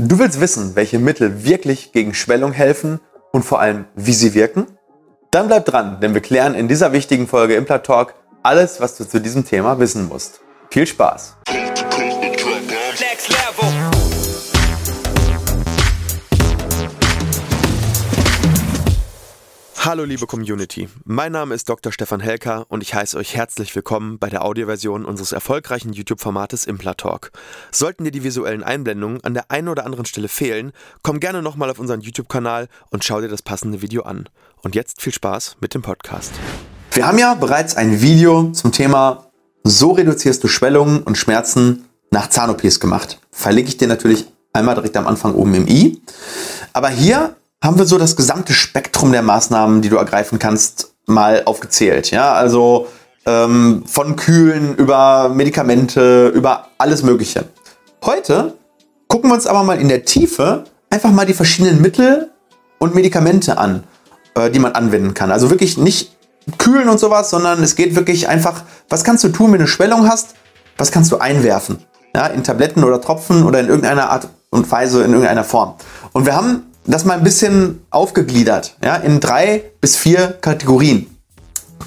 Du willst wissen, welche Mittel wirklich gegen Schwellung helfen und vor allem, wie sie wirken? Dann bleib dran, denn wir klären in dieser wichtigen Folge Implant Talk alles, was du zu diesem Thema wissen musst. Viel Spaß! Hallo liebe Community, mein Name ist Dr. Stefan Helker und ich heiße euch herzlich willkommen bei der Audioversion unseres erfolgreichen YouTube-Formates Implatalk. Sollten dir die visuellen Einblendungen an der einen oder anderen Stelle fehlen, komm gerne nochmal auf unseren YouTube-Kanal und schau dir das passende Video an. Und jetzt viel Spaß mit dem Podcast. Wir haben ja bereits ein Video zum Thema So reduzierst du Schwellungen und Schmerzen nach Zahn-OPs gemacht. Verlinke ich dir natürlich einmal direkt am Anfang oben im i. Aber hier haben wir so das gesamte Spektrum der Maßnahmen, die du ergreifen kannst, mal aufgezählt. Ja, also ähm, von Kühlen über Medikamente, über alles Mögliche. Heute gucken wir uns aber mal in der Tiefe einfach mal die verschiedenen Mittel und Medikamente an, äh, die man anwenden kann. Also wirklich nicht kühlen und sowas, sondern es geht wirklich einfach, was kannst du tun, wenn du eine Schwellung hast? Was kannst du einwerfen? Ja, in Tabletten oder Tropfen oder in irgendeiner Art und Weise, in irgendeiner Form. Und wir haben das mal ein bisschen aufgegliedert, ja, in drei bis vier Kategorien,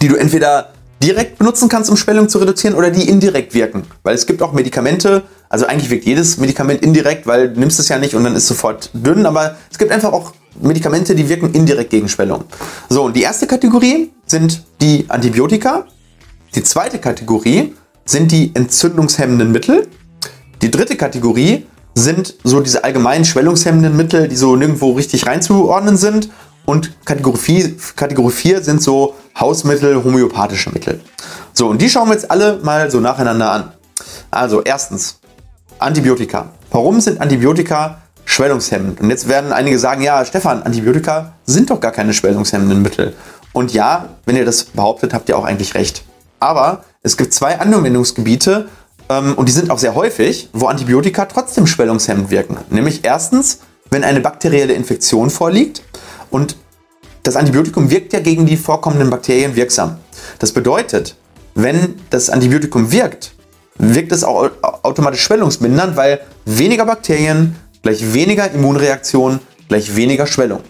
die du entweder direkt benutzen kannst, um Schwellung zu reduzieren, oder die indirekt wirken. Weil es gibt auch Medikamente, also eigentlich wirkt jedes Medikament indirekt, weil du nimmst es ja nicht und dann ist sofort dünn, aber es gibt einfach auch Medikamente, die wirken indirekt gegen Schwellung. So, und die erste Kategorie sind die Antibiotika. Die zweite Kategorie sind die entzündungshemmenden Mittel. Die dritte Kategorie sind so diese allgemeinen schwellungshemmenden Mittel, die so nirgendwo richtig reinzuordnen sind. Und Kategorie 4, Kategorie 4 sind so Hausmittel, homöopathische Mittel. So, und die schauen wir jetzt alle mal so nacheinander an. Also, erstens, Antibiotika. Warum sind Antibiotika schwellungshemmend? Und jetzt werden einige sagen, ja, Stefan, Antibiotika sind doch gar keine schwellungshemmenden Mittel. Und ja, wenn ihr das behauptet, habt ihr auch eigentlich recht. Aber es gibt zwei Anwendungsgebiete, und die sind auch sehr häufig, wo Antibiotika trotzdem schwellungshemmend wirken. Nämlich erstens, wenn eine bakterielle Infektion vorliegt und das Antibiotikum wirkt ja gegen die vorkommenden Bakterien wirksam. Das bedeutet, wenn das Antibiotikum wirkt, wirkt es auch automatisch schwellungsmindernd, weil weniger Bakterien gleich weniger Immunreaktion gleich weniger Schwellung.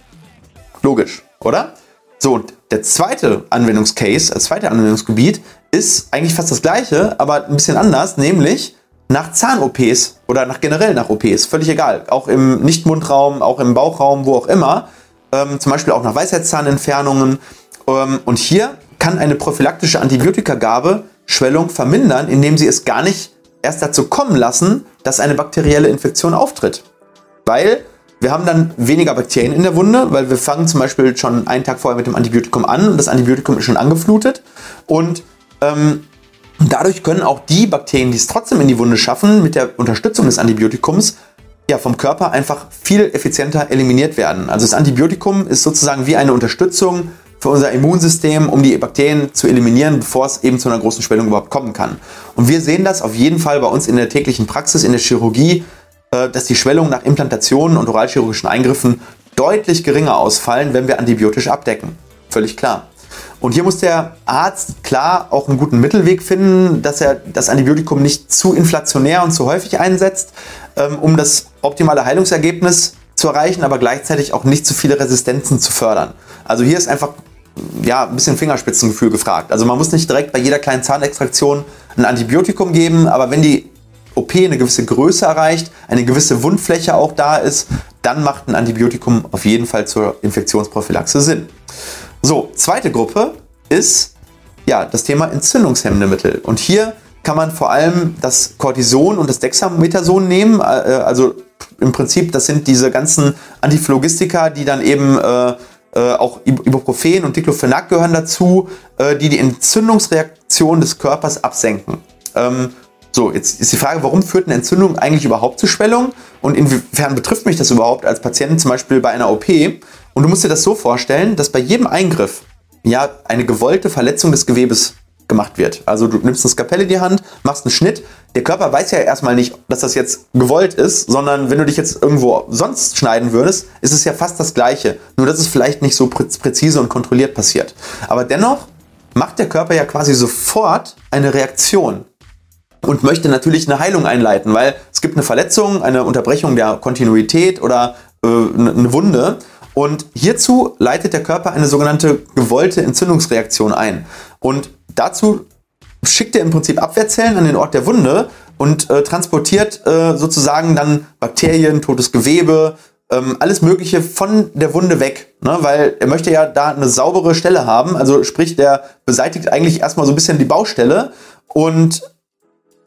Logisch, oder? So, der zweite Anwendungscase, das zweite Anwendungsgebiet ist eigentlich fast das gleiche, aber ein bisschen anders, nämlich nach Zahn-OPs oder nach generell nach OPs, völlig egal. Auch im Nichtmundraum, auch im Bauchraum, wo auch immer. Ähm, zum Beispiel auch nach Weisheitszahnentfernungen. Ähm, und hier kann eine prophylaktische Antibiotikagabe Schwellung vermindern, indem sie es gar nicht erst dazu kommen lassen, dass eine bakterielle Infektion auftritt. Weil wir haben dann weniger Bakterien in der Wunde, weil wir fangen zum Beispiel schon einen Tag vorher mit dem Antibiotikum an und das Antibiotikum ist schon angeflutet. Und ähm, dadurch können auch die Bakterien, die es trotzdem in die Wunde schaffen, mit der Unterstützung des Antibiotikums, ja, vom Körper einfach viel effizienter eliminiert werden. Also das Antibiotikum ist sozusagen wie eine Unterstützung für unser Immunsystem, um die Bakterien zu eliminieren, bevor es eben zu einer großen Schwellung überhaupt kommen kann. Und wir sehen das auf jeden Fall bei uns in der täglichen Praxis, in der Chirurgie, dass die Schwellungen nach Implantationen und oralchirurgischen Eingriffen deutlich geringer ausfallen, wenn wir antibiotisch abdecken. Völlig klar. Und hier muss der Arzt klar auch einen guten Mittelweg finden, dass er das Antibiotikum nicht zu inflationär und zu häufig einsetzt, ähm, um das optimale Heilungsergebnis zu erreichen, aber gleichzeitig auch nicht zu viele Resistenzen zu fördern. Also hier ist einfach ja, ein bisschen Fingerspitzengefühl gefragt. Also man muss nicht direkt bei jeder kleinen Zahnextraktion ein Antibiotikum geben, aber wenn die OP eine gewisse Größe erreicht, eine gewisse Wundfläche auch da ist, dann macht ein Antibiotikum auf jeden Fall zur Infektionsprophylaxe Sinn. So, zweite Gruppe ist ja das Thema entzündungshemmende Mittel. Und hier kann man vor allem das Cortison und das Dexamethason nehmen. Äh, also im Prinzip, das sind diese ganzen Antiphlogistika, die dann eben äh, äh, auch Ibuprofen und Diclofenac gehören dazu, äh, die die Entzündungsreaktion des Körpers absenken. Ähm, so, jetzt ist die Frage, warum führt eine Entzündung eigentlich überhaupt zu Schwellung und inwiefern betrifft mich das überhaupt als Patient zum Beispiel bei einer OP? Und du musst dir das so vorstellen, dass bei jedem Eingriff ja eine gewollte Verletzung des Gewebes gemacht wird. Also du nimmst eine Skapelle in die Hand, machst einen Schnitt. Der Körper weiß ja erstmal nicht, dass das jetzt gewollt ist, sondern wenn du dich jetzt irgendwo sonst schneiden würdest, ist es ja fast das Gleiche. Nur dass es vielleicht nicht so präzise und kontrolliert passiert. Aber dennoch macht der Körper ja quasi sofort eine Reaktion und möchte natürlich eine Heilung einleiten, weil es gibt eine Verletzung, eine Unterbrechung der Kontinuität oder äh, eine Wunde. Und hierzu leitet der Körper eine sogenannte gewollte Entzündungsreaktion ein. Und dazu schickt er im Prinzip Abwehrzellen an den Ort der Wunde und äh, transportiert äh, sozusagen dann Bakterien, totes Gewebe, ähm, alles Mögliche von der Wunde weg. Ne? Weil er möchte ja da eine saubere Stelle haben. Also sprich, der beseitigt eigentlich erstmal so ein bisschen die Baustelle und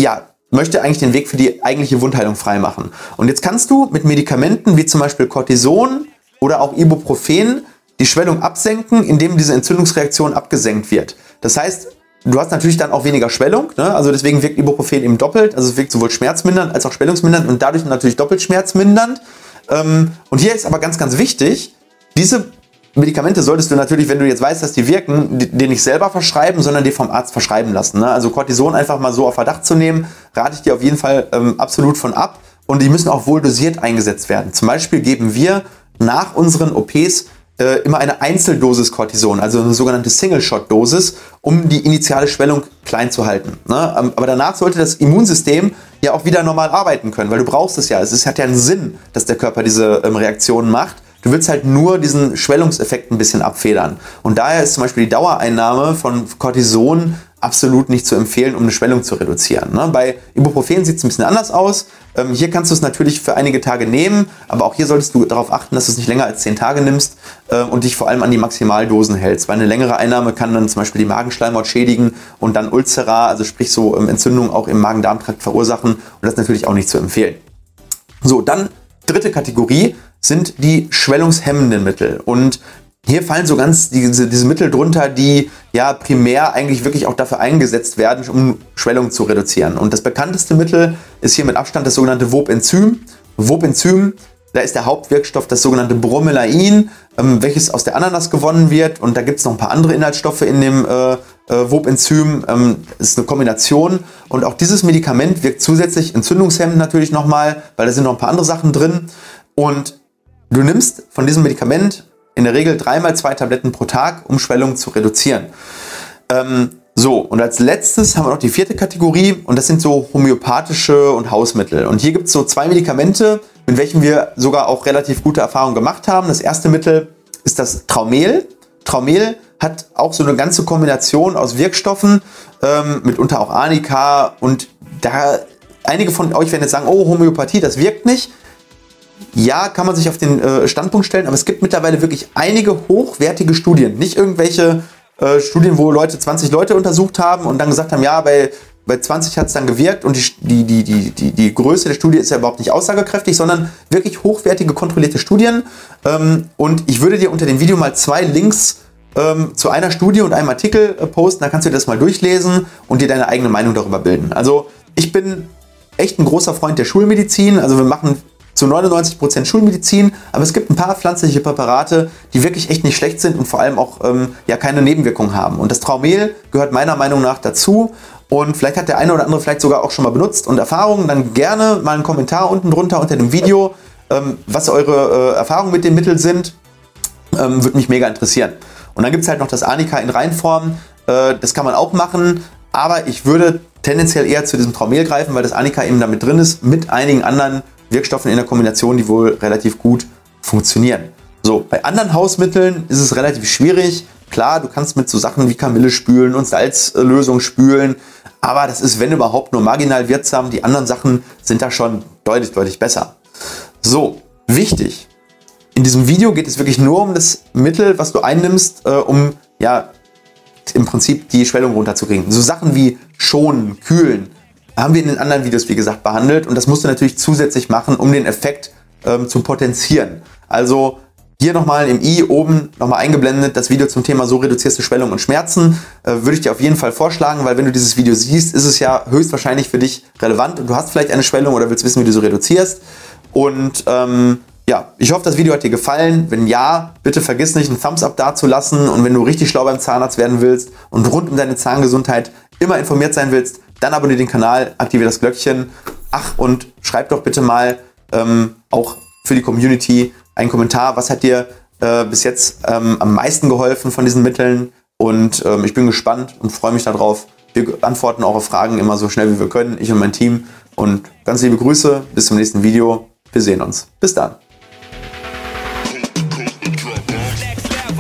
ja, möchte eigentlich den Weg für die eigentliche Wundheilung freimachen. Und jetzt kannst du mit Medikamenten wie zum Beispiel Cortison oder auch Ibuprofen die Schwellung absenken, indem diese Entzündungsreaktion abgesenkt wird. Das heißt, du hast natürlich dann auch weniger Schwellung, ne? also deswegen wirkt Ibuprofen eben doppelt, also es wirkt sowohl schmerzmindernd als auch schwellungsmindernd und dadurch natürlich doppelt schmerzmindernd. Ähm, und hier ist aber ganz, ganz wichtig, diese Medikamente solltest du natürlich, wenn du jetzt weißt, dass die wirken, dir nicht selber verschreiben, sondern dir vom Arzt verschreiben lassen. Ne? Also Cortison einfach mal so auf Verdacht zu nehmen, rate ich dir auf jeden Fall ähm, absolut von ab. Und die müssen auch wohl dosiert eingesetzt werden. Zum Beispiel geben wir nach unseren OPs äh, immer eine Einzeldosis Cortison, also eine sogenannte Single-Shot-Dosis, um die initiale Schwellung klein zu halten. Ne? Ähm, aber danach sollte das Immunsystem ja auch wieder normal arbeiten können, weil du brauchst es ja. Es hat ja einen Sinn, dass der Körper diese ähm, Reaktionen macht. Du willst halt nur diesen Schwellungseffekt ein bisschen abfedern. Und daher ist zum Beispiel die Dauereinnahme von Cortison absolut nicht zu empfehlen, um eine Schwellung zu reduzieren. Ne? Bei Ibuprofen sieht es ein bisschen anders aus. Ähm, hier kannst du es natürlich für einige Tage nehmen, aber auch hier solltest du darauf achten, dass du es nicht länger als 10 Tage nimmst äh, und dich vor allem an die Maximaldosen hältst. Weil eine längere Einnahme kann dann zum Beispiel die Magenschleimhaut schädigen und dann Ulcera, also sprich so ähm, Entzündungen auch im Magen-Darm-Trakt verursachen und das ist natürlich auch nicht zu empfehlen. So, dann dritte Kategorie sind die schwellungshemmenden Mittel. Und hier fallen so ganz diese, diese Mittel drunter, die ja primär eigentlich wirklich auch dafür eingesetzt werden, um Schwellung zu reduzieren. Und das bekannteste Mittel ist hier mit Abstand das sogenannte Wobenzym. Wobenzym, da ist der Hauptwirkstoff das sogenannte Bromelain, ähm, welches aus der Ananas gewonnen wird. Und da gibt es noch ein paar andere Inhaltsstoffe in dem äh, äh, Wobenzym. Ähm, ist eine Kombination. Und auch dieses Medikament wirkt zusätzlich entzündungshemmend natürlich nochmal, weil da sind noch ein paar andere Sachen drin. Und du nimmst von diesem Medikament in der Regel dreimal zwei Tabletten pro Tag, um Schwellung zu reduzieren. Ähm, so, und als letztes haben wir noch die vierte Kategorie und das sind so homöopathische und Hausmittel. Und hier gibt es so zwei Medikamente, mit welchen wir sogar auch relativ gute Erfahrungen gemacht haben. Das erste Mittel ist das Traumel. Traumel hat auch so eine ganze Kombination aus Wirkstoffen, ähm, mitunter auch Arnika und da einige von euch werden jetzt sagen, oh, Homöopathie, das wirkt nicht ja, kann man sich auf den äh, Standpunkt stellen, aber es gibt mittlerweile wirklich einige hochwertige Studien. Nicht irgendwelche äh, Studien, wo Leute 20 Leute untersucht haben und dann gesagt haben, ja, bei, bei 20 hat es dann gewirkt und die, die, die, die, die Größe der Studie ist ja überhaupt nicht aussagekräftig, sondern wirklich hochwertige, kontrollierte Studien. Ähm, und ich würde dir unter dem Video mal zwei Links ähm, zu einer Studie und einem Artikel äh, posten, da kannst du dir das mal durchlesen und dir deine eigene Meinung darüber bilden. Also ich bin echt ein großer Freund der Schulmedizin. Also wir machen zu 99% Schulmedizin, aber es gibt ein paar pflanzliche Präparate, die wirklich echt nicht schlecht sind und vor allem auch ähm, ja keine Nebenwirkungen haben. Und das Traumel gehört meiner Meinung nach dazu. Und vielleicht hat der eine oder andere vielleicht sogar auch schon mal benutzt und Erfahrungen. Dann gerne mal einen Kommentar unten drunter unter dem Video, ähm, was eure äh, Erfahrungen mit dem Mittel sind. Ähm, Würde mich mega interessieren. Und dann gibt es halt noch das Anika in Reinform. Äh, das kann man auch machen. Aber ich würde tendenziell eher zu diesem Traumel greifen, weil das Anika eben damit drin ist, mit einigen anderen Wirkstoffen in der Kombination, die wohl relativ gut funktionieren. So, bei anderen Hausmitteln ist es relativ schwierig. Klar, du kannst mit so Sachen wie Kamille spülen und Salzlösung spülen, aber das ist, wenn überhaupt, nur marginal wirksam. Die anderen Sachen sind da schon deutlich, deutlich besser. So, wichtig. In diesem Video geht es wirklich nur um das Mittel, was du einnimmst, äh, um ja im Prinzip die Schwellung runterzukriegen. So Sachen wie schonen, kühlen, haben wir in den anderen Videos, wie gesagt, behandelt. Und das musst du natürlich zusätzlich machen, um den Effekt ähm, zu potenzieren. Also hier nochmal im i oben nochmal eingeblendet das Video zum Thema so reduzierst du Schwellung und Schmerzen. Äh, würde ich dir auf jeden Fall vorschlagen, weil wenn du dieses Video siehst, ist es ja höchstwahrscheinlich für dich relevant und du hast vielleicht eine Schwellung oder willst wissen, wie du so reduzierst. Und ähm, ja, ich hoffe, das Video hat dir gefallen. Wenn ja, bitte vergiss nicht, einen Thumbs up dazulassen. Und wenn du richtig schlau beim Zahnarzt werden willst und rund um deine Zahngesundheit immer informiert sein willst, dann abonniere den Kanal, aktiviere das Glöckchen. Ach, und schreib doch bitte mal ähm, auch für die Community einen Kommentar. Was hat dir äh, bis jetzt ähm, am meisten geholfen von diesen Mitteln? Und ähm, ich bin gespannt und freue mich darauf, Wir antworten eure Fragen immer so schnell wie wir können, ich und mein Team. Und ganz liebe Grüße, bis zum nächsten Video. Wir sehen uns. Bis dann.